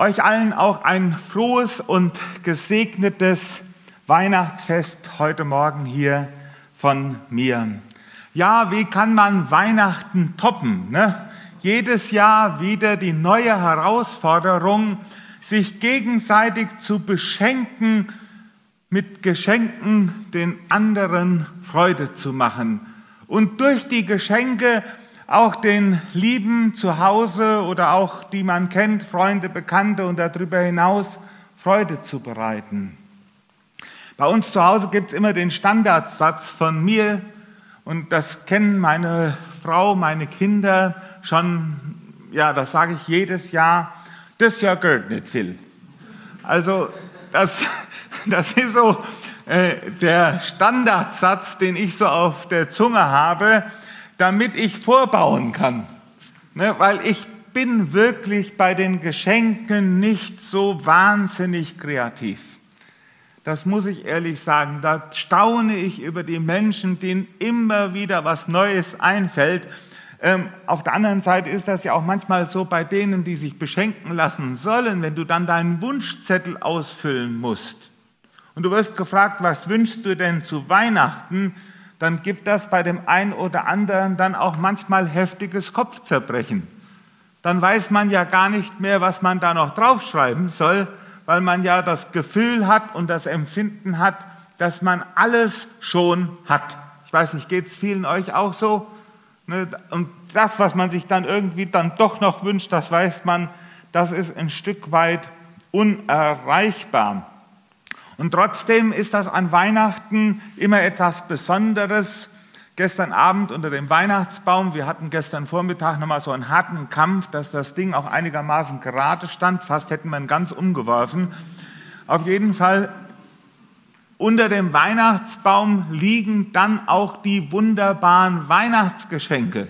Euch allen auch ein frohes und gesegnetes Weihnachtsfest heute Morgen hier von mir. Ja, wie kann man Weihnachten toppen? Ne? Jedes Jahr wieder die neue Herausforderung, sich gegenseitig zu beschenken, mit Geschenken den anderen Freude zu machen und durch die Geschenke auch den Lieben zu Hause oder auch die man kennt, Freunde, Bekannte und darüber hinaus Freude zu bereiten. Bei uns zu Hause gibt es immer den Standardsatz von mir und das kennen meine Frau, meine Kinder schon, ja, das sage ich jedes Jahr, das ja gehört nicht viel. Also das, das ist so äh, der Standardsatz, den ich so auf der Zunge habe damit ich vorbauen kann. Ne, weil ich bin wirklich bei den Geschenken nicht so wahnsinnig kreativ. Das muss ich ehrlich sagen. Da staune ich über die Menschen, denen immer wieder was Neues einfällt. Ähm, auf der anderen Seite ist das ja auch manchmal so bei denen, die sich beschenken lassen sollen, wenn du dann deinen Wunschzettel ausfüllen musst. Und du wirst gefragt, was wünschst du denn zu Weihnachten? Dann gibt das bei dem einen oder anderen dann auch manchmal heftiges Kopfzerbrechen. Dann weiß man ja gar nicht mehr, was man da noch draufschreiben soll, weil man ja das Gefühl hat und das Empfinden hat, dass man alles schon hat. Ich weiß nicht, geht es vielen euch auch so? Ne? Und das, was man sich dann irgendwie dann doch noch wünscht, das weiß man, das ist ein Stück weit unerreichbar. Und trotzdem ist das an Weihnachten immer etwas Besonderes. Gestern Abend unter dem Weihnachtsbaum, wir hatten gestern Vormittag nochmal so einen harten Kampf, dass das Ding auch einigermaßen gerade stand. Fast hätten wir ihn ganz umgeworfen. Auf jeden Fall unter dem Weihnachtsbaum liegen dann auch die wunderbaren Weihnachtsgeschenke.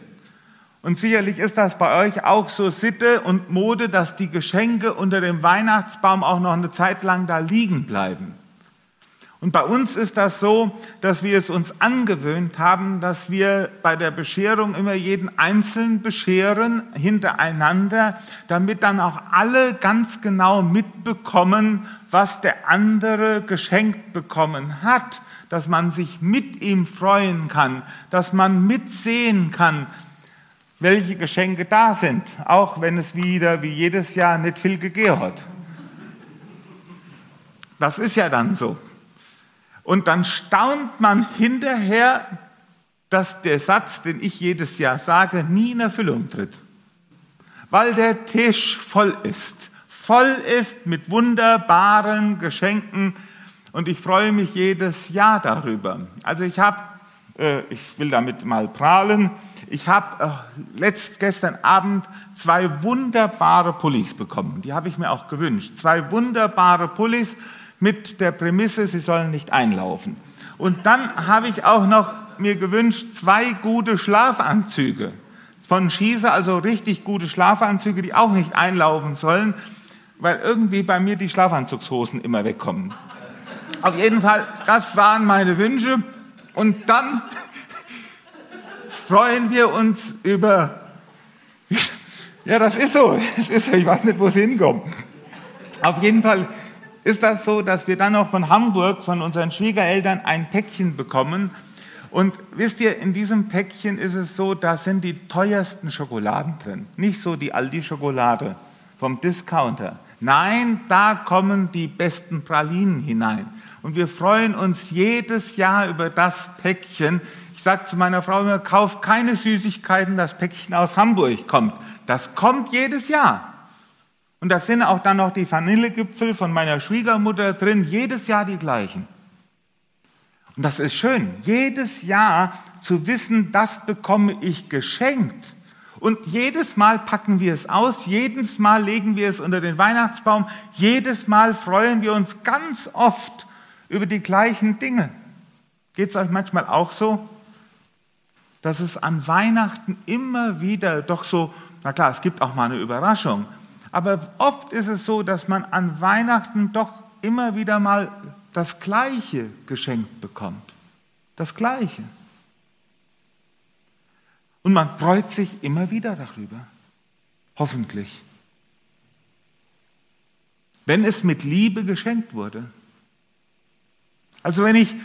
Und sicherlich ist das bei euch auch so Sitte und Mode, dass die Geschenke unter dem Weihnachtsbaum auch noch eine Zeit lang da liegen bleiben. Und bei uns ist das so, dass wir es uns angewöhnt haben, dass wir bei der Bescherung immer jeden einzeln bescheren, hintereinander, damit dann auch alle ganz genau mitbekommen, was der andere geschenkt bekommen hat, dass man sich mit ihm freuen kann, dass man mitsehen kann, welche Geschenke da sind, auch wenn es wieder wie jedes Jahr nicht viel gegeben hat. Das ist ja dann so. Und dann staunt man hinterher, dass der Satz, den ich jedes Jahr sage, nie in Erfüllung tritt. Weil der Tisch voll ist. Voll ist mit wunderbaren Geschenken. Und ich freue mich jedes Jahr darüber. Also ich habe, äh, ich will damit mal prahlen, ich habe äh, letzt, gestern Abend zwei wunderbare Pullis bekommen. Die habe ich mir auch gewünscht. Zwei wunderbare Pullis mit der Prämisse, sie sollen nicht einlaufen. Und dann habe ich auch noch mir gewünscht, zwei gute Schlafanzüge von Schieße, also richtig gute Schlafanzüge, die auch nicht einlaufen sollen, weil irgendwie bei mir die Schlafanzugshosen immer wegkommen. Auf jeden Fall, das waren meine Wünsche. Und dann freuen wir uns über, ja, das ist so, das ist so, ich weiß nicht, wo es hinkommt. Auf jeden Fall ist das so, dass wir dann auch von Hamburg, von unseren Schwiegereltern, ein Päckchen bekommen. Und wisst ihr, in diesem Päckchen ist es so, da sind die teuersten Schokoladen drin. Nicht so die Aldi-Schokolade vom Discounter. Nein, da kommen die besten Pralinen hinein. Und wir freuen uns jedes Jahr über das Päckchen. Ich sage zu meiner Frau immer, kauf keine Süßigkeiten, das Päckchen aus Hamburg kommt. Das kommt jedes Jahr. Und da sind auch dann noch die Vanillegipfel von meiner Schwiegermutter drin, jedes Jahr die gleichen. Und das ist schön, jedes Jahr zu wissen, das bekomme ich geschenkt. Und jedes Mal packen wir es aus, jedes Mal legen wir es unter den Weihnachtsbaum, jedes Mal freuen wir uns ganz oft über die gleichen Dinge. Geht es euch manchmal auch so, dass es an Weihnachten immer wieder doch so, na klar, es gibt auch mal eine Überraschung, aber oft ist es so, dass man an Weihnachten doch immer wieder mal das Gleiche geschenkt bekommt. Das Gleiche. Und man freut sich immer wieder darüber. Hoffentlich. wenn es mit Liebe geschenkt wurde. Also wenn ich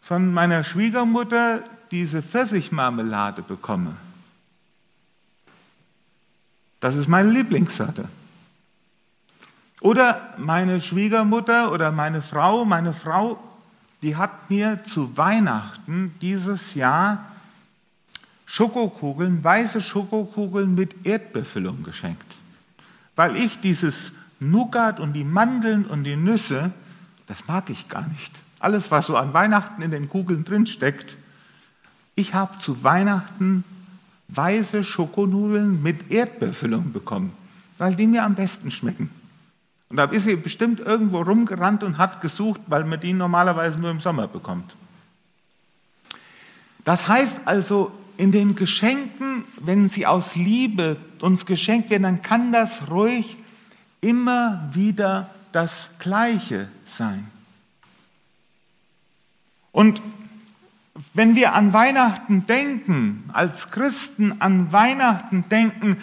von meiner Schwiegermutter diese Pfirsichmarmelade bekomme, das ist meine Lieblingssorte. Oder meine Schwiegermutter oder meine Frau, meine Frau, die hat mir zu Weihnachten dieses Jahr Schokokugeln, weiße Schokokugeln mit Erdbefüllung geschenkt. Weil ich dieses Nougat und die Mandeln und die Nüsse, das mag ich gar nicht. Alles, was so an Weihnachten in den Kugeln drinsteckt. Ich habe zu Weihnachten weiße Schokonudeln mit Erdbeerfüllung bekommen, weil die mir am besten schmecken. Und da ist sie bestimmt irgendwo rumgerannt und hat gesucht, weil man die normalerweise nur im Sommer bekommt. Das heißt also, in den Geschenken, wenn sie aus Liebe uns geschenkt werden, dann kann das ruhig immer wieder das Gleiche sein. Und wenn wir an Weihnachten denken, als Christen an Weihnachten denken,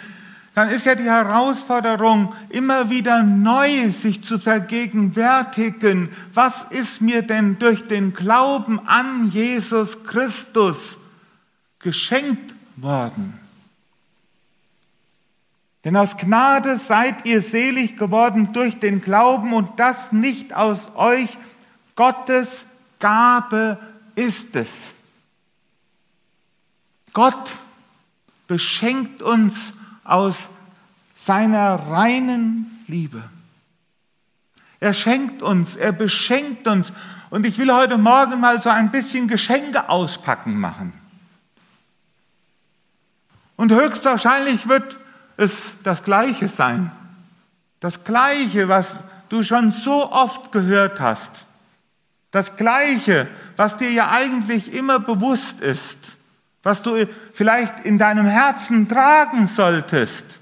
dann ist ja die Herausforderung, immer wieder neu sich zu vergegenwärtigen, was ist mir denn durch den Glauben an Jesus Christus geschenkt worden? Denn aus Gnade seid ihr selig geworden durch den Glauben und das nicht aus euch, Gottes Gabe ist es. Gott beschenkt uns aus seiner reinen Liebe. Er schenkt uns, er beschenkt uns. Und ich will heute Morgen mal so ein bisschen Geschenke auspacken machen. Und höchstwahrscheinlich wird es das Gleiche sein. Das Gleiche, was du schon so oft gehört hast. Das Gleiche, was dir ja eigentlich immer bewusst ist, was du vielleicht in deinem Herzen tragen solltest,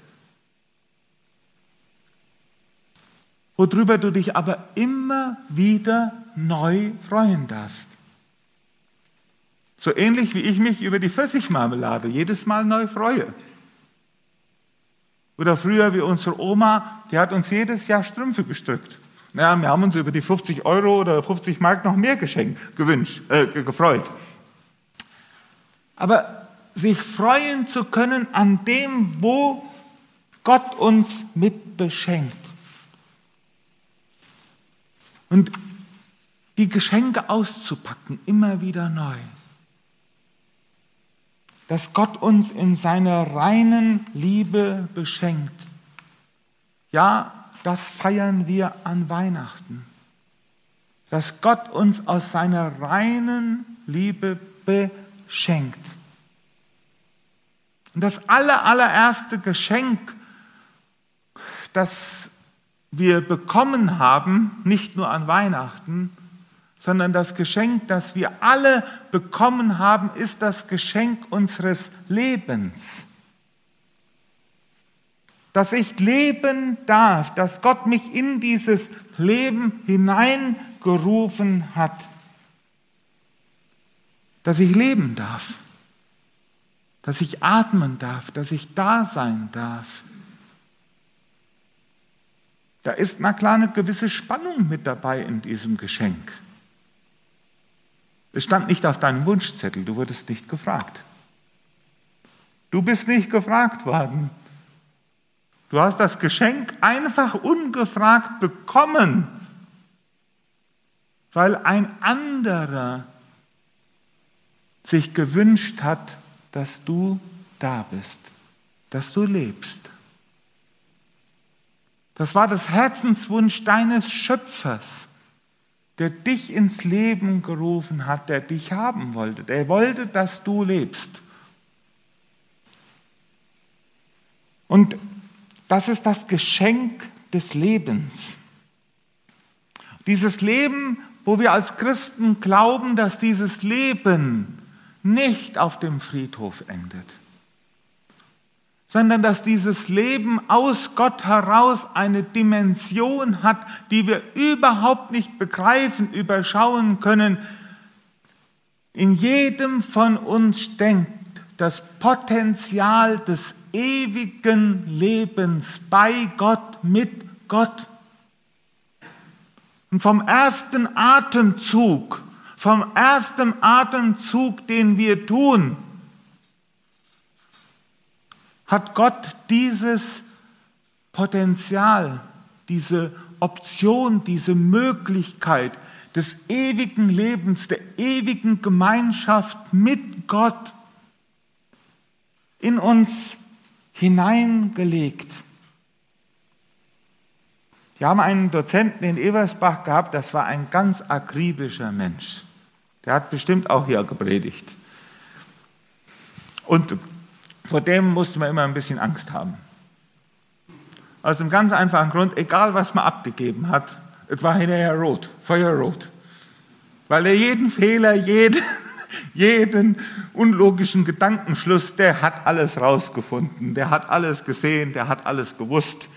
worüber du dich aber immer wieder neu freuen darfst. So ähnlich wie ich mich über die Pfirsichmarmelade jedes Mal neu freue. Oder früher wie unsere Oma, die hat uns jedes Jahr Strümpfe gestrickt. Naja, wir haben uns über die 50 Euro oder 50 Mark noch mehr geschenkt, gewünscht, äh, gefreut. Aber sich freuen zu können an dem, wo Gott uns mit beschenkt. Und die Geschenke auszupacken, immer wieder neu. Dass Gott uns in seiner reinen Liebe beschenkt. Ja, das feiern wir an Weihnachten. Dass Gott uns aus seiner reinen Liebe beschenkt. Und das aller, allererste Geschenk, das wir bekommen haben, nicht nur an Weihnachten, sondern das Geschenk, das wir alle bekommen haben, ist das Geschenk unseres Lebens dass ich leben darf, dass Gott mich in dieses Leben hineingerufen hat, dass ich leben darf, dass ich atmen darf, dass ich da sein darf. Da ist na klar eine gewisse Spannung mit dabei in diesem Geschenk. Es stand nicht auf deinem Wunschzettel, du wurdest nicht gefragt. Du bist nicht gefragt worden, Du hast das Geschenk einfach ungefragt bekommen, weil ein anderer sich gewünscht hat, dass du da bist, dass du lebst. Das war das Herzenswunsch deines Schöpfers, der dich ins Leben gerufen hat, der dich haben wollte. Der wollte, dass du lebst. Und das ist das Geschenk des Lebens. Dieses Leben, wo wir als Christen glauben, dass dieses Leben nicht auf dem Friedhof endet, sondern dass dieses Leben aus Gott heraus eine Dimension hat, die wir überhaupt nicht begreifen, überschauen können. In jedem von uns steckt das Potenzial des ewigen Lebens bei Gott, mit Gott. Und vom ersten Atemzug, vom ersten Atemzug, den wir tun, hat Gott dieses Potenzial, diese Option, diese Möglichkeit des ewigen Lebens, der ewigen Gemeinschaft mit Gott in uns hineingelegt. Wir haben einen Dozenten in Eversbach gehabt, das war ein ganz akribischer Mensch. Der hat bestimmt auch hier gepredigt. Und vor dem musste man immer ein bisschen Angst haben. Aus dem ganz einfachen Grund, egal was man abgegeben hat, es war hinterher rot, feuerrot. Weil er jeden Fehler, jeden, jeden unlogischen Gedankenschluss, der hat alles rausgefunden, der hat alles gesehen, der hat alles gewusst.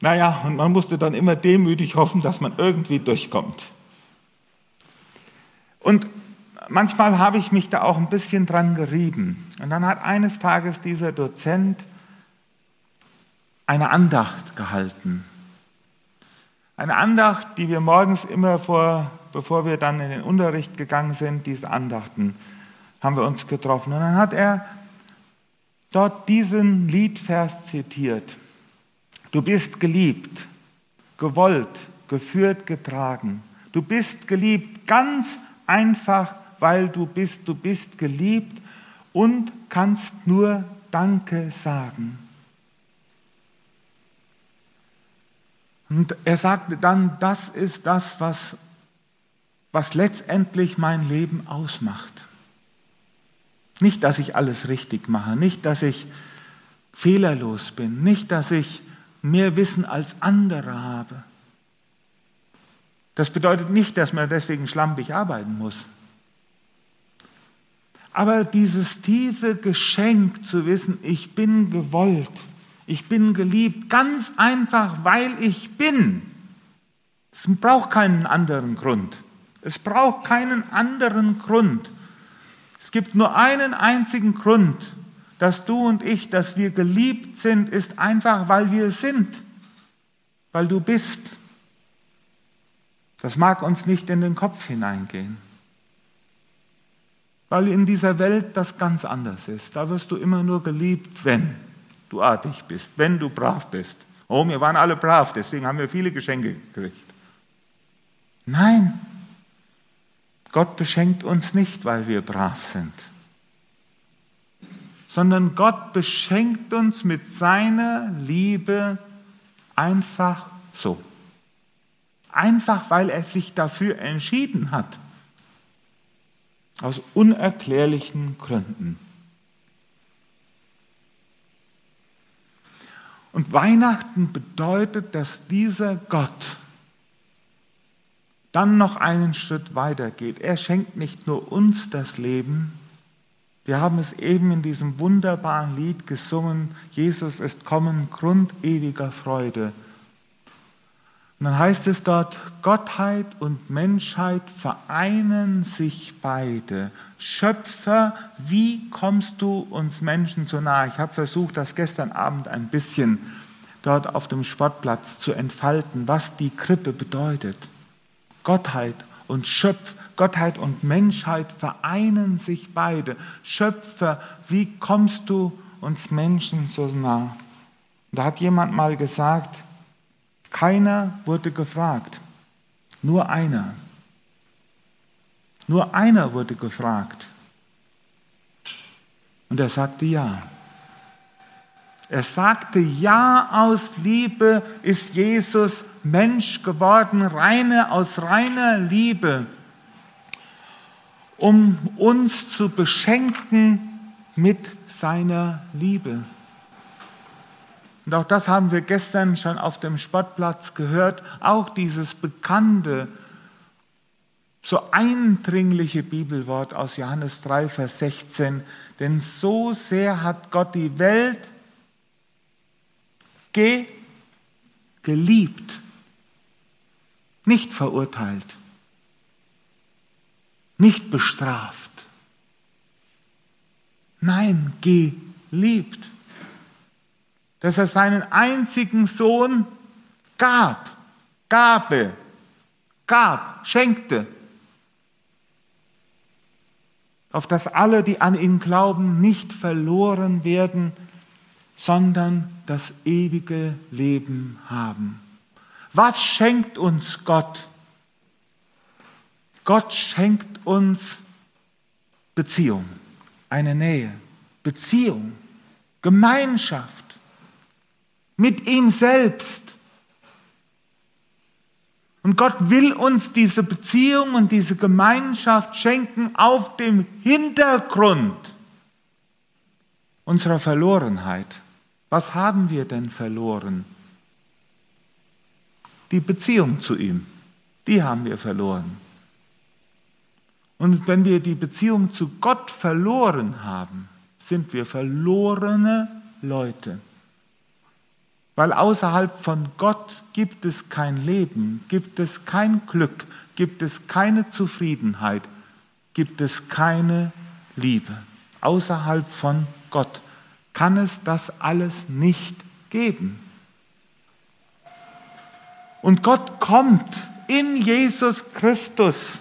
Naja, und man musste dann immer demütig hoffen, dass man irgendwie durchkommt. Und manchmal habe ich mich da auch ein bisschen dran gerieben. Und dann hat eines Tages dieser Dozent eine Andacht gehalten. Eine Andacht, die wir morgens immer vor, bevor wir dann in den Unterricht gegangen sind, diese Andachten, haben wir uns getroffen. Und dann hat er dort diesen Liedvers zitiert. Du bist geliebt, gewollt, geführt, getragen. Du bist geliebt ganz einfach, weil du bist, du bist geliebt und kannst nur Danke sagen. Und er sagte dann, das ist das, was, was letztendlich mein Leben ausmacht. Nicht, dass ich alles richtig mache, nicht, dass ich fehlerlos bin, nicht, dass ich mehr Wissen als andere habe. Das bedeutet nicht, dass man deswegen schlampig arbeiten muss. Aber dieses tiefe Geschenk zu wissen, ich bin gewollt, ich bin geliebt, ganz einfach, weil ich bin. Es braucht keinen anderen Grund. Es braucht keinen anderen Grund. Es gibt nur einen einzigen Grund, dass du und ich, dass wir geliebt sind, ist einfach, weil wir sind, weil du bist. Das mag uns nicht in den Kopf hineingehen, weil in dieser Welt das ganz anders ist. Da wirst du immer nur geliebt, wenn du artig bist, wenn du brav bist. Oh, wir waren alle brav, deswegen haben wir viele Geschenke gekriegt. Nein, Gott beschenkt uns nicht, weil wir brav sind, sondern Gott beschenkt uns mit seiner Liebe einfach so. Einfach weil er sich dafür entschieden hat. Aus unerklärlichen Gründen. Und Weihnachten bedeutet, dass dieser Gott dann noch einen Schritt weiter geht. Er schenkt nicht nur uns das Leben, wir haben es eben in diesem wunderbaren Lied gesungen, Jesus ist kommen, Grund ewiger Freude. Und dann heißt es dort, Gottheit und Menschheit vereinen sich beide. Schöpfer, wie kommst du uns Menschen so nahe? Ich habe versucht, das gestern Abend ein bisschen dort auf dem Sportplatz zu entfalten, was die Krippe bedeutet. Gottheit und Schöpf, Gottheit und Menschheit vereinen sich beide. Schöpfer, wie kommst du uns Menschen so nah? Da hat jemand mal gesagt, keiner wurde gefragt, nur einer. Nur einer wurde gefragt. Und er sagte ja. Er sagte, ja, aus Liebe ist Jesus Mensch geworden, reine, aus reiner Liebe, um uns zu beschenken mit seiner Liebe. Und auch das haben wir gestern schon auf dem Sportplatz gehört, auch dieses bekannte so eindringliche Bibelwort aus Johannes 3, Vers 16. Denn so sehr hat Gott die Welt ge geliebt, nicht verurteilt, nicht bestraft. Nein, geliebt. Dass er seinen einzigen Sohn gab, Gabe, gab, schenkte, auf dass alle, die an ihn glauben, nicht verloren werden, sondern das ewige Leben haben. Was schenkt uns Gott? Gott schenkt uns Beziehung, eine Nähe, Beziehung, Gemeinschaft mit ihm selbst. Und Gott will uns diese Beziehung und diese Gemeinschaft schenken auf dem Hintergrund unserer Verlorenheit. Was haben wir denn verloren? Die Beziehung zu ihm, die haben wir verloren. Und wenn wir die Beziehung zu Gott verloren haben, sind wir verlorene Leute. Weil außerhalb von Gott gibt es kein Leben, gibt es kein Glück, gibt es keine Zufriedenheit, gibt es keine Liebe. Außerhalb von Gott kann es das alles nicht geben. Und Gott kommt in Jesus Christus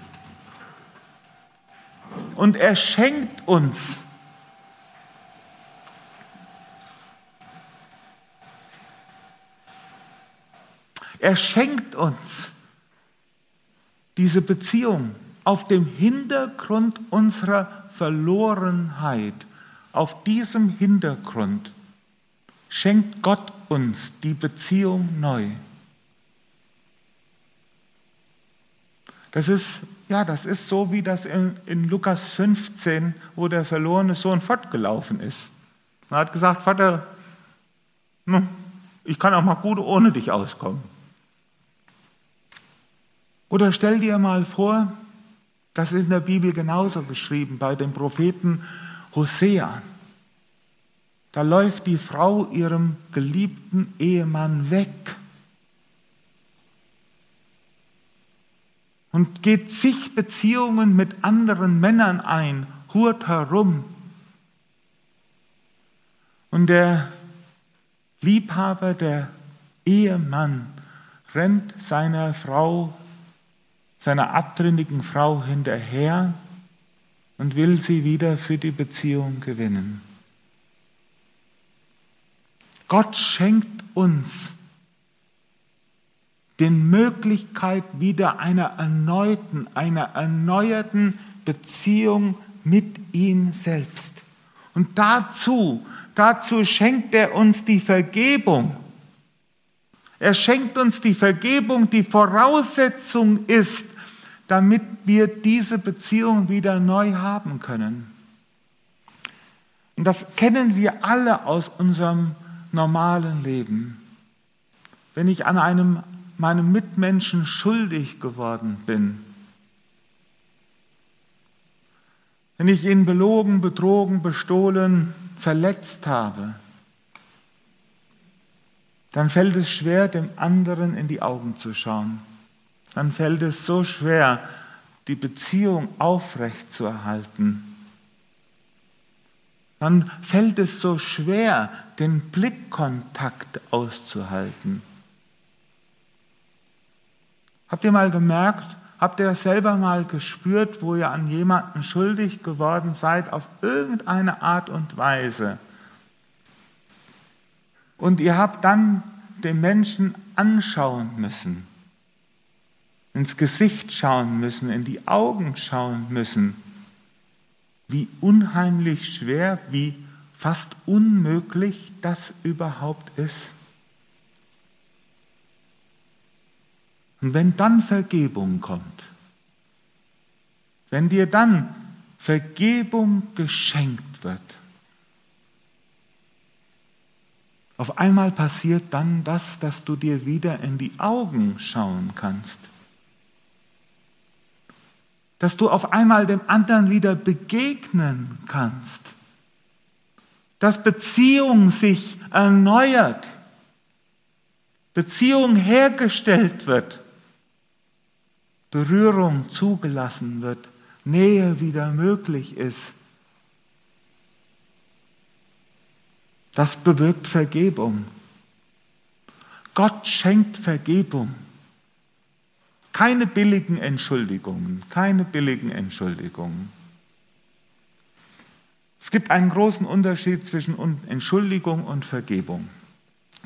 und er schenkt uns Er schenkt uns diese Beziehung auf dem Hintergrund unserer Verlorenheit. Auf diesem Hintergrund schenkt Gott uns die Beziehung neu. Das ist, ja, das ist so wie das in, in Lukas 15, wo der verlorene Sohn fortgelaufen ist. Er hat gesagt, Vater, ich kann auch mal gut ohne dich auskommen. Oder stell dir mal vor, das ist in der Bibel genauso geschrieben, bei dem Propheten Hosea. Da läuft die Frau ihrem geliebten Ehemann weg und geht zig Beziehungen mit anderen Männern ein, hurt herum. Und der Liebhaber, der Ehemann, rennt seiner Frau seiner abtrünnigen Frau hinterher und will sie wieder für die Beziehung gewinnen. Gott schenkt uns die Möglichkeit wieder einer erneuten, einer erneuerten Beziehung mit ihm selbst. Und dazu, dazu schenkt er uns die Vergebung. Er schenkt uns die Vergebung, die Voraussetzung ist, damit wir diese Beziehung wieder neu haben können. Und das kennen wir alle aus unserem normalen Leben. Wenn ich an einem, meinem Mitmenschen schuldig geworden bin, wenn ich ihn belogen, betrogen, bestohlen, verletzt habe, dann fällt es schwer, dem anderen in die Augen zu schauen. Dann fällt es so schwer, die Beziehung aufrecht zu erhalten. Dann fällt es so schwer, den Blickkontakt auszuhalten. Habt ihr mal gemerkt, habt ihr das selber mal gespürt, wo ihr an jemanden schuldig geworden seid, auf irgendeine Art und Weise? Und ihr habt dann den Menschen anschauen müssen, ins Gesicht schauen müssen, in die Augen schauen müssen. Wie unheimlich schwer, wie fast unmöglich das überhaupt ist. Und wenn dann Vergebung kommt, wenn dir dann Vergebung geschenkt wird, Auf einmal passiert dann das, dass du dir wieder in die Augen schauen kannst. Dass du auf einmal dem anderen wieder begegnen kannst. Dass Beziehung sich erneuert. Beziehung hergestellt wird. Berührung zugelassen wird. Nähe wieder möglich ist. Das bewirkt Vergebung. Gott schenkt Vergebung. Keine billigen Entschuldigungen, keine billigen Entschuldigungen. Es gibt einen großen Unterschied zwischen Entschuldigung und Vergebung.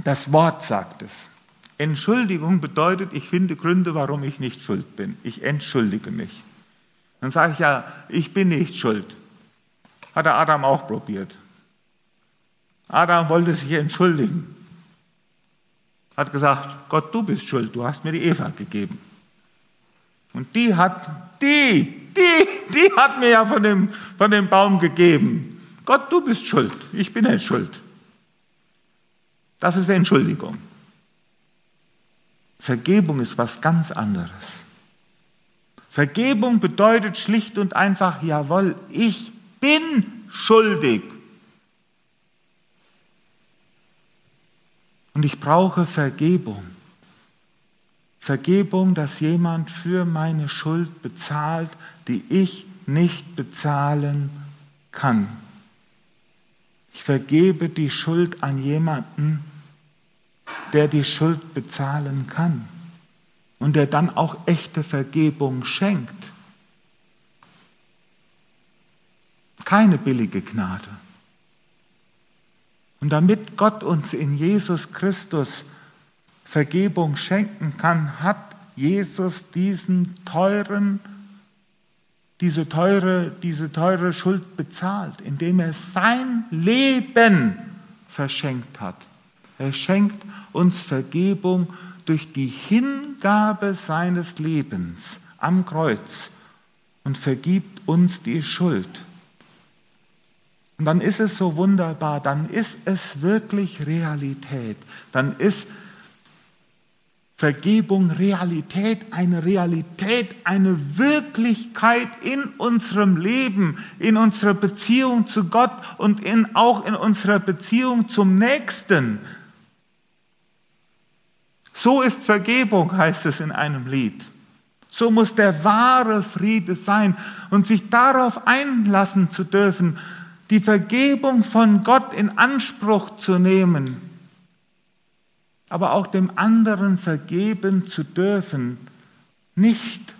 Das Wort sagt es. Entschuldigung bedeutet, ich finde Gründe, warum ich nicht schuld bin. Ich entschuldige mich. Dann sage ich ja, ich bin nicht schuld. Hat der Adam auch probiert. Adam wollte sich entschuldigen. Hat gesagt, Gott, du bist schuld, du hast mir die Eva gegeben. Und die hat, die, die, die hat mir ja von dem, von dem Baum gegeben. Gott, du bist schuld, ich bin nicht schuld. Das ist Entschuldigung. Vergebung ist was ganz anderes. Vergebung bedeutet schlicht und einfach, jawohl, ich bin schuldig. Und ich brauche Vergebung. Vergebung, dass jemand für meine Schuld bezahlt, die ich nicht bezahlen kann. Ich vergebe die Schuld an jemanden, der die Schuld bezahlen kann und der dann auch echte Vergebung schenkt. Keine billige Gnade. Und damit Gott uns in Jesus Christus Vergebung schenken kann, hat Jesus diesen teuren, diese teure, diese teure Schuld bezahlt, indem er sein Leben verschenkt hat. Er schenkt uns Vergebung durch die Hingabe seines Lebens am Kreuz und vergibt uns die Schuld. Und dann ist es so wunderbar, dann ist es wirklich Realität, dann ist Vergebung Realität, eine Realität, eine Wirklichkeit in unserem Leben, in unserer Beziehung zu Gott und in, auch in unserer Beziehung zum Nächsten. So ist Vergebung, heißt es in einem Lied. So muss der wahre Friede sein und sich darauf einlassen zu dürfen, die Vergebung von Gott in Anspruch zu nehmen aber auch dem anderen vergeben zu dürfen, nicht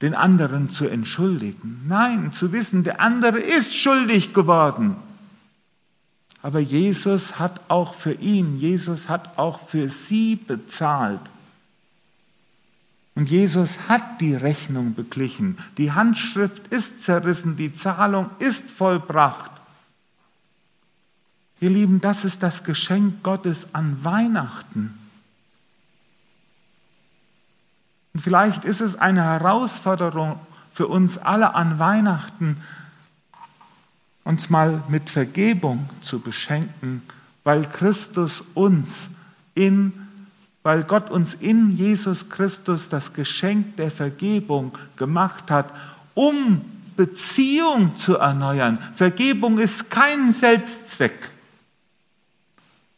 den anderen zu entschuldigen. Nein, zu wissen, der andere ist schuldig geworden. Aber Jesus hat auch für ihn, Jesus hat auch für sie bezahlt. Und Jesus hat die Rechnung beglichen. Die Handschrift ist zerrissen, die Zahlung ist vollbracht. Ihr Lieben, das ist das Geschenk Gottes an Weihnachten. Und vielleicht ist es eine Herausforderung für uns alle an Weihnachten, uns mal mit Vergebung zu beschenken, weil Christus uns in, weil Gott uns in Jesus Christus das Geschenk der Vergebung gemacht hat, um Beziehung zu erneuern. Vergebung ist kein Selbstzweck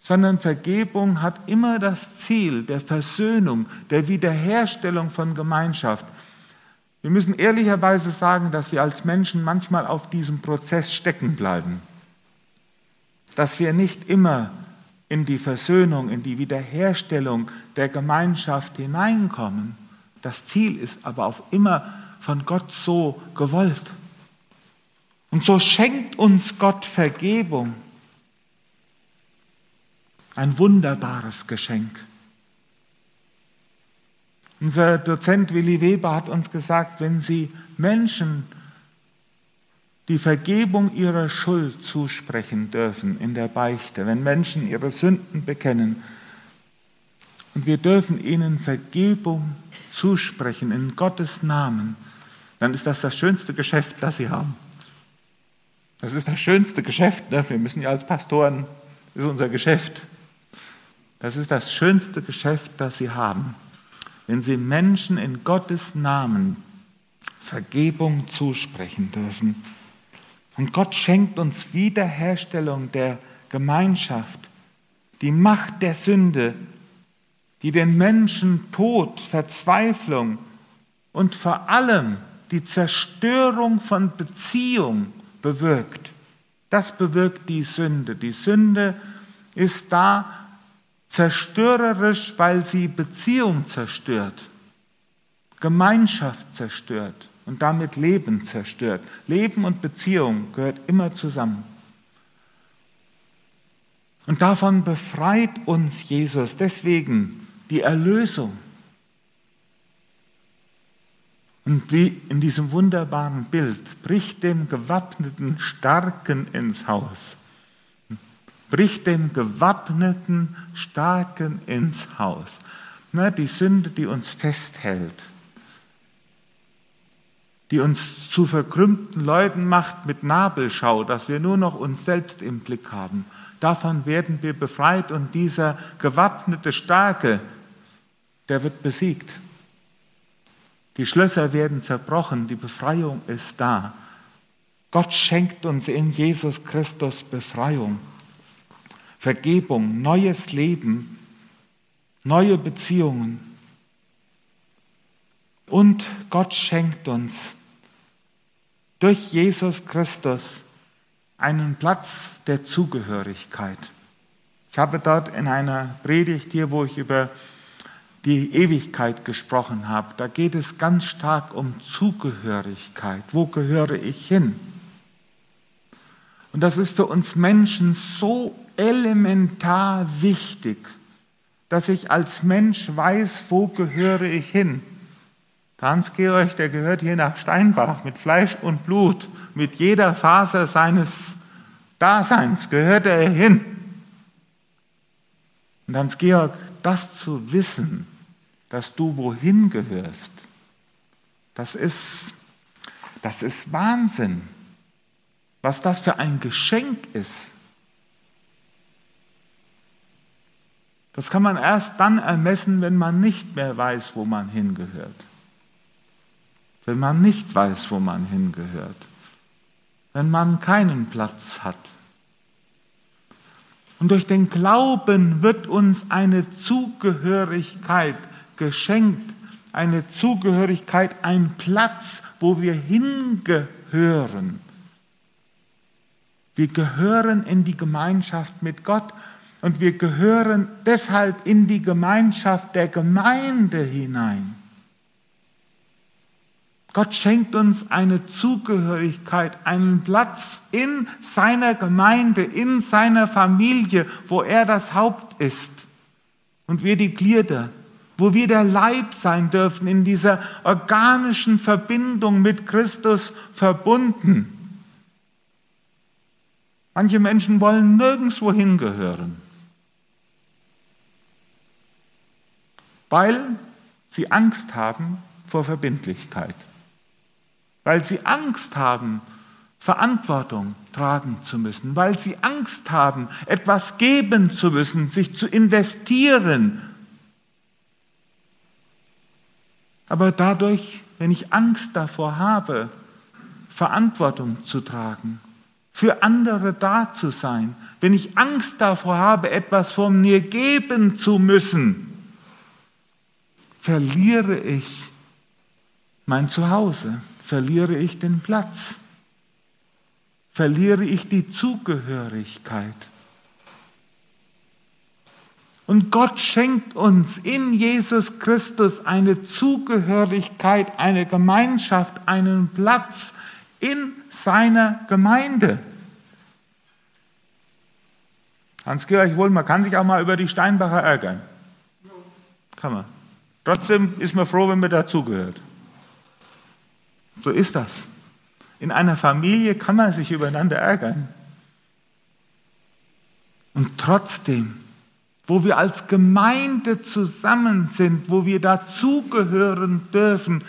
sondern Vergebung hat immer das Ziel der Versöhnung, der Wiederherstellung von Gemeinschaft. Wir müssen ehrlicherweise sagen, dass wir als Menschen manchmal auf diesem Prozess stecken bleiben, dass wir nicht immer in die Versöhnung, in die Wiederherstellung der Gemeinschaft hineinkommen. Das Ziel ist aber auf immer von Gott so gewollt. Und so schenkt uns Gott Vergebung ein wunderbares Geschenk. Unser Dozent Willi Weber hat uns gesagt, wenn Sie Menschen die Vergebung ihrer Schuld zusprechen dürfen in der Beichte, wenn Menschen ihre Sünden bekennen und wir dürfen ihnen Vergebung zusprechen in Gottes Namen, dann ist das das schönste Geschäft, das sie haben. Das ist das schönste Geschäft. Ne? Wir müssen ja als Pastoren, das ist unser Geschäft, das ist das schönste Geschäft, das Sie haben, wenn Sie Menschen in Gottes Namen Vergebung zusprechen dürfen. Und Gott schenkt uns Wiederherstellung der Gemeinschaft, die Macht der Sünde, die den Menschen Tod, Verzweiflung und vor allem die Zerstörung von Beziehung bewirkt. Das bewirkt die Sünde. Die Sünde ist da, zerstörerisch, weil sie Beziehung zerstört. Gemeinschaft zerstört und damit Leben zerstört. Leben und Beziehung gehört immer zusammen. Und davon befreit uns Jesus. Deswegen die Erlösung. Und wie in diesem wunderbaren Bild bricht dem gewappneten Starken ins Haus. Bricht dem gewappneten Starken ins Haus. Na, die Sünde, die uns festhält, die uns zu verkrümmten Leuten macht mit Nabelschau, dass wir nur noch uns selbst im Blick haben. Davon werden wir befreit und dieser gewappnete Starke, der wird besiegt. Die Schlösser werden zerbrochen, die Befreiung ist da. Gott schenkt uns in Jesus Christus Befreiung, Vergebung, neues Leben, neue Beziehungen. Und Gott schenkt uns durch Jesus Christus einen Platz der Zugehörigkeit. Ich habe dort in einer Predigt hier, wo ich über die Ewigkeit gesprochen habe, da geht es ganz stark um Zugehörigkeit. Wo gehöre ich hin? Und das ist für uns Menschen so elementar wichtig, dass ich als Mensch weiß, wo gehöre ich hin. Hans-Georg, der gehört hier nach Steinbach mit Fleisch und Blut, mit jeder Faser seines Daseins gehört er hin. Und Hans-Georg, das zu wissen, dass du wohin gehörst, das ist, das ist Wahnsinn. Was das für ein Geschenk ist. Das kann man erst dann ermessen, wenn man nicht mehr weiß, wo man hingehört wenn man nicht weiß, wo man hingehört, wenn man keinen Platz hat. Und durch den Glauben wird uns eine Zugehörigkeit geschenkt, eine Zugehörigkeit, ein Platz, wo wir hingehören. Wir gehören in die Gemeinschaft mit Gott und wir gehören deshalb in die Gemeinschaft der Gemeinde hinein. Gott schenkt uns eine Zugehörigkeit, einen Platz in seiner Gemeinde, in seiner Familie, wo er das Haupt ist und wir die Glieder, wo wir der Leib sein dürfen, in dieser organischen Verbindung mit Christus verbunden. Manche Menschen wollen nirgendwo hingehören, weil sie Angst haben vor Verbindlichkeit weil sie Angst haben, Verantwortung tragen zu müssen, weil sie Angst haben, etwas geben zu müssen, sich zu investieren. Aber dadurch, wenn ich Angst davor habe, Verantwortung zu tragen, für andere da zu sein, wenn ich Angst davor habe, etwas von mir geben zu müssen, verliere ich mein Zuhause verliere ich den Platz, verliere ich die Zugehörigkeit. Und Gott schenkt uns in Jesus Christus eine Zugehörigkeit, eine Gemeinschaft, einen Platz in seiner Gemeinde. Hans-Georg Wohl, man kann sich auch mal über die Steinbacher ärgern. Kann man. Trotzdem ist man froh, wenn man dazugehört. So ist das. In einer Familie kann man sich übereinander ärgern. Und trotzdem, wo wir als Gemeinde zusammen sind, wo wir dazugehören dürfen,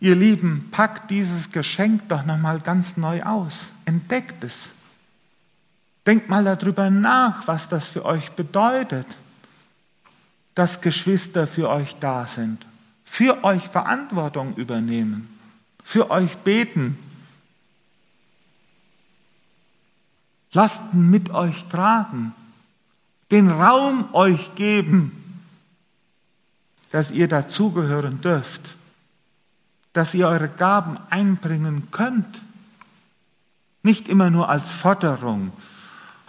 ihr Lieben, packt dieses Geschenk doch nochmal ganz neu aus. Entdeckt es. Denkt mal darüber nach, was das für euch bedeutet, dass Geschwister für euch da sind, für euch Verantwortung übernehmen für euch beten, Lasten mit euch tragen, den Raum euch geben, dass ihr dazugehören dürft, dass ihr eure Gaben einbringen könnt. Nicht immer nur als Forderung,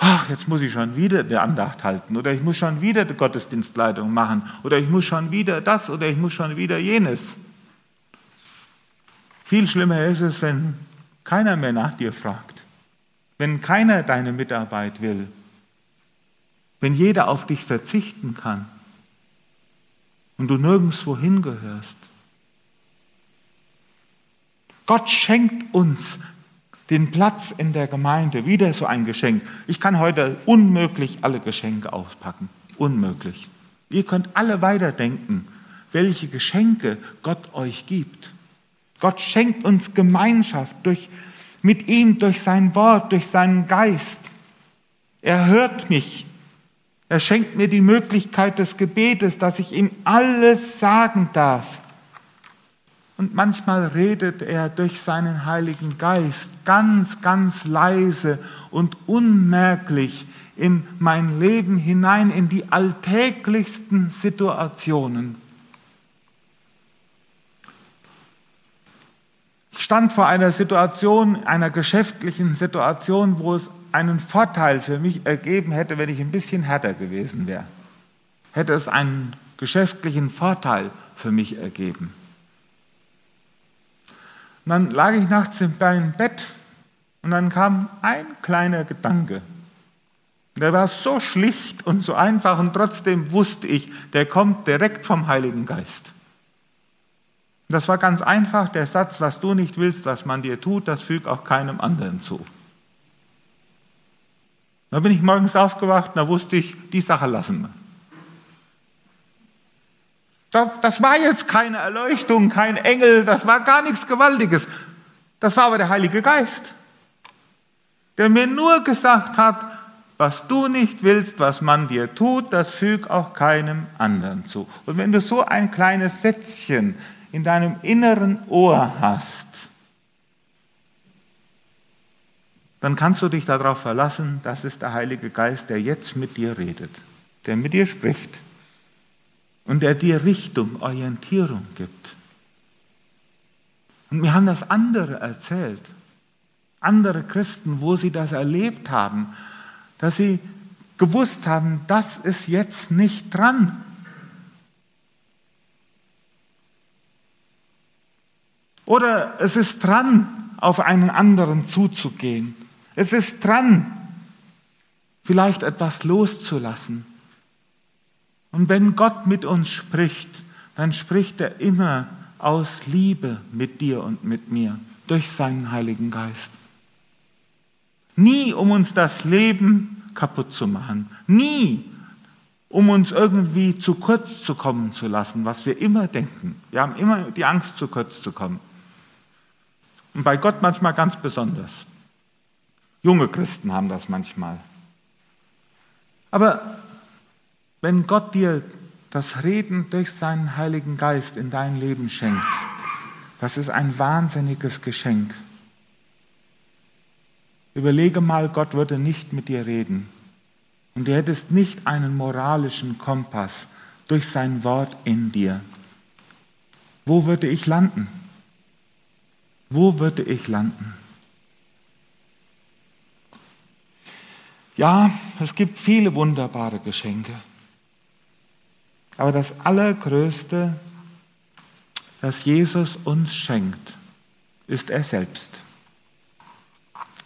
ach, jetzt muss ich schon wieder die Andacht halten oder ich muss schon wieder die Gottesdienstleitung machen oder ich muss schon wieder das oder ich muss schon wieder jenes. Viel schlimmer ist es, wenn keiner mehr nach dir fragt, wenn keiner deine Mitarbeit will, wenn jeder auf dich verzichten kann und du nirgendwo hingehörst. Gott schenkt uns den Platz in der Gemeinde, wieder so ein Geschenk. Ich kann heute unmöglich alle Geschenke auspacken. Unmöglich. Ihr könnt alle weiterdenken, welche Geschenke Gott euch gibt. Gott schenkt uns Gemeinschaft durch, mit ihm, durch sein Wort, durch seinen Geist. Er hört mich. Er schenkt mir die Möglichkeit des Gebetes, dass ich ihm alles sagen darf. Und manchmal redet er durch seinen Heiligen Geist ganz, ganz leise und unmerklich in mein Leben hinein, in die alltäglichsten Situationen. Ich stand vor einer Situation, einer geschäftlichen Situation, wo es einen Vorteil für mich ergeben hätte, wenn ich ein bisschen härter gewesen wäre. Hätte es einen geschäftlichen Vorteil für mich ergeben. Und dann lag ich nachts in meinem Bett und dann kam ein kleiner Gedanke. Der war so schlicht und so einfach und trotzdem wusste ich, der kommt direkt vom Heiligen Geist. Das war ganz einfach der Satz, was du nicht willst, was man dir tut, das füg auch keinem anderen zu. Da bin ich morgens aufgewacht und da wusste ich, die Sache lassen wir. Das war jetzt keine Erleuchtung, kein Engel, das war gar nichts Gewaltiges. Das war aber der Heilige Geist, der mir nur gesagt hat, was du nicht willst, was man dir tut, das füg auch keinem anderen zu. Und wenn du so ein kleines Sätzchen in deinem inneren Ohr hast, dann kannst du dich darauf verlassen, das ist der Heilige Geist, der jetzt mit dir redet, der mit dir spricht und der dir Richtung, Orientierung gibt. Und mir haben das andere erzählt, andere Christen, wo sie das erlebt haben, dass sie gewusst haben, das ist jetzt nicht dran. Oder es ist dran, auf einen anderen zuzugehen. Es ist dran, vielleicht etwas loszulassen. Und wenn Gott mit uns spricht, dann spricht er immer aus Liebe mit dir und mit mir durch seinen Heiligen Geist. Nie, um uns das Leben kaputt zu machen. Nie, um uns irgendwie zu kurz zu kommen zu lassen, was wir immer denken. Wir haben immer die Angst, zu kurz zu kommen. Und bei Gott manchmal ganz besonders. Junge Christen haben das manchmal. Aber wenn Gott dir das Reden durch seinen Heiligen Geist in dein Leben schenkt, das ist ein wahnsinniges Geschenk. Überlege mal, Gott würde nicht mit dir reden. Und du hättest nicht einen moralischen Kompass durch sein Wort in dir. Wo würde ich landen? Wo würde ich landen? Ja, es gibt viele wunderbare Geschenke. Aber das Allergrößte, das Jesus uns schenkt, ist er selbst.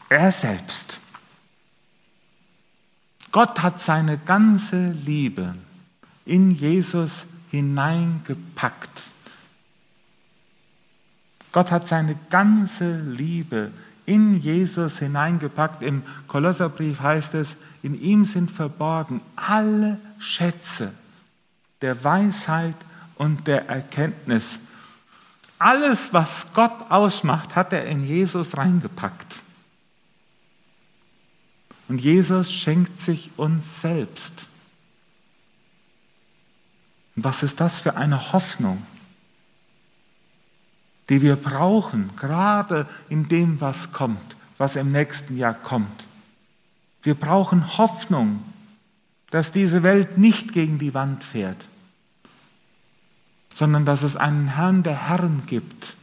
Er selbst. Gott hat seine ganze Liebe in Jesus hineingepackt. Gott hat seine ganze Liebe in Jesus hineingepackt. Im Kolosserbrief heißt es, in ihm sind verborgen alle Schätze der Weisheit und der Erkenntnis. Alles, was Gott ausmacht, hat er in Jesus reingepackt. Und Jesus schenkt sich uns selbst. Und was ist das für eine Hoffnung, die wir brauchen, gerade in dem, was kommt, was im nächsten Jahr kommt. Wir brauchen Hoffnung, dass diese Welt nicht gegen die Wand fährt, sondern dass es einen Herrn der Herren gibt,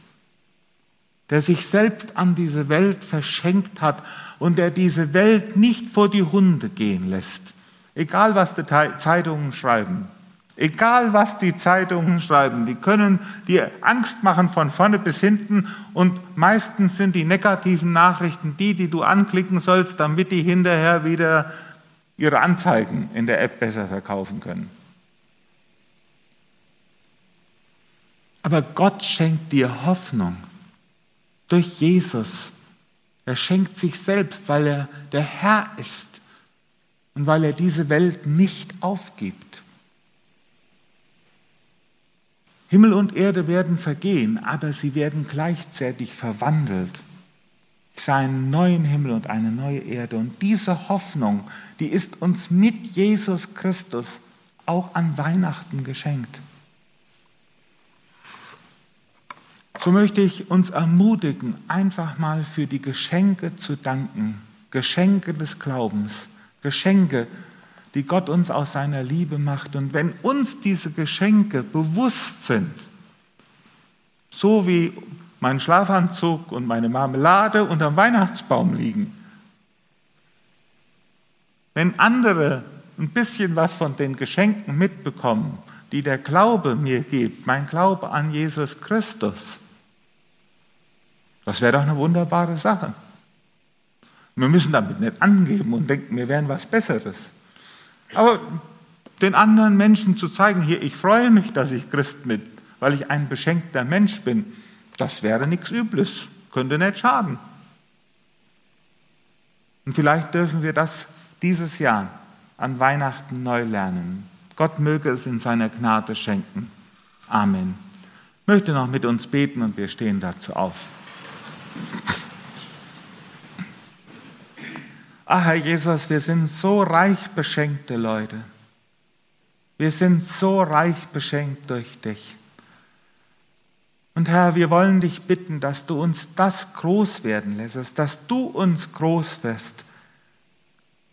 der sich selbst an diese Welt verschenkt hat und der diese Welt nicht vor die Hunde gehen lässt. Egal, was die Zeitungen schreiben, Egal was die Zeitungen schreiben, die können dir Angst machen von vorne bis hinten und meistens sind die negativen Nachrichten die, die du anklicken sollst, damit die hinterher wieder ihre Anzeigen in der App besser verkaufen können. Aber Gott schenkt dir Hoffnung durch Jesus. Er schenkt sich selbst, weil er der Herr ist und weil er diese Welt nicht aufgibt. Himmel und Erde werden vergehen, aber sie werden gleichzeitig verwandelt. Ich sah einen neuen Himmel und eine neue Erde. Und diese Hoffnung, die ist uns mit Jesus Christus auch an Weihnachten geschenkt. So möchte ich uns ermutigen, einfach mal für die Geschenke zu danken. Geschenke des Glaubens, Geschenke, die Gott uns aus seiner Liebe macht. Und wenn uns diese Geschenke bewusst sind, so wie mein Schlafanzug und meine Marmelade unterm Weihnachtsbaum liegen, wenn andere ein bisschen was von den Geschenken mitbekommen, die der Glaube mir gibt, mein Glaube an Jesus Christus, das wäre doch eine wunderbare Sache. Wir müssen damit nicht angeben und denken, wir wären was Besseres. Aber den anderen Menschen zu zeigen, hier, ich freue mich, dass ich Christ bin, weil ich ein beschenkter Mensch bin, das wäre nichts Übles, könnte nicht schaden. Und vielleicht dürfen wir das dieses Jahr an Weihnachten neu lernen. Gott möge es in seiner Gnade schenken. Amen. Ich möchte noch mit uns beten und wir stehen dazu auf. Ach Herr Jesus, wir sind so reich beschenkte Leute. Wir sind so reich beschenkt durch dich. Und Herr, wir wollen dich bitten, dass du uns das groß werden lässt, dass du uns groß wirst,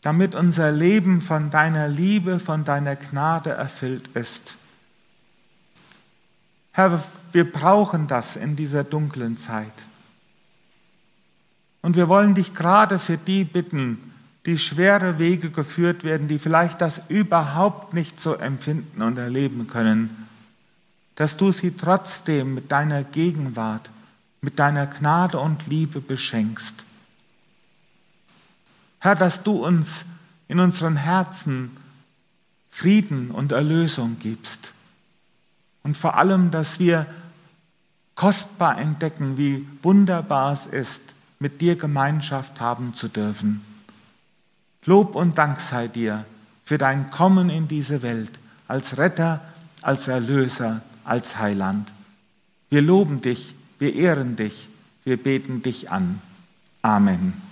damit unser Leben von deiner Liebe, von deiner Gnade erfüllt ist. Herr, wir brauchen das in dieser dunklen Zeit. Und wir wollen dich gerade für die bitten, die schwere Wege geführt werden, die vielleicht das überhaupt nicht so empfinden und erleben können, dass du sie trotzdem mit deiner Gegenwart, mit deiner Gnade und Liebe beschenkst. Herr, dass du uns in unseren Herzen Frieden und Erlösung gibst. Und vor allem, dass wir kostbar entdecken, wie wunderbar es ist, mit dir Gemeinschaft haben zu dürfen. Lob und Dank sei dir für dein Kommen in diese Welt als Retter, als Erlöser, als Heiland. Wir loben dich, wir ehren dich, wir beten dich an. Amen.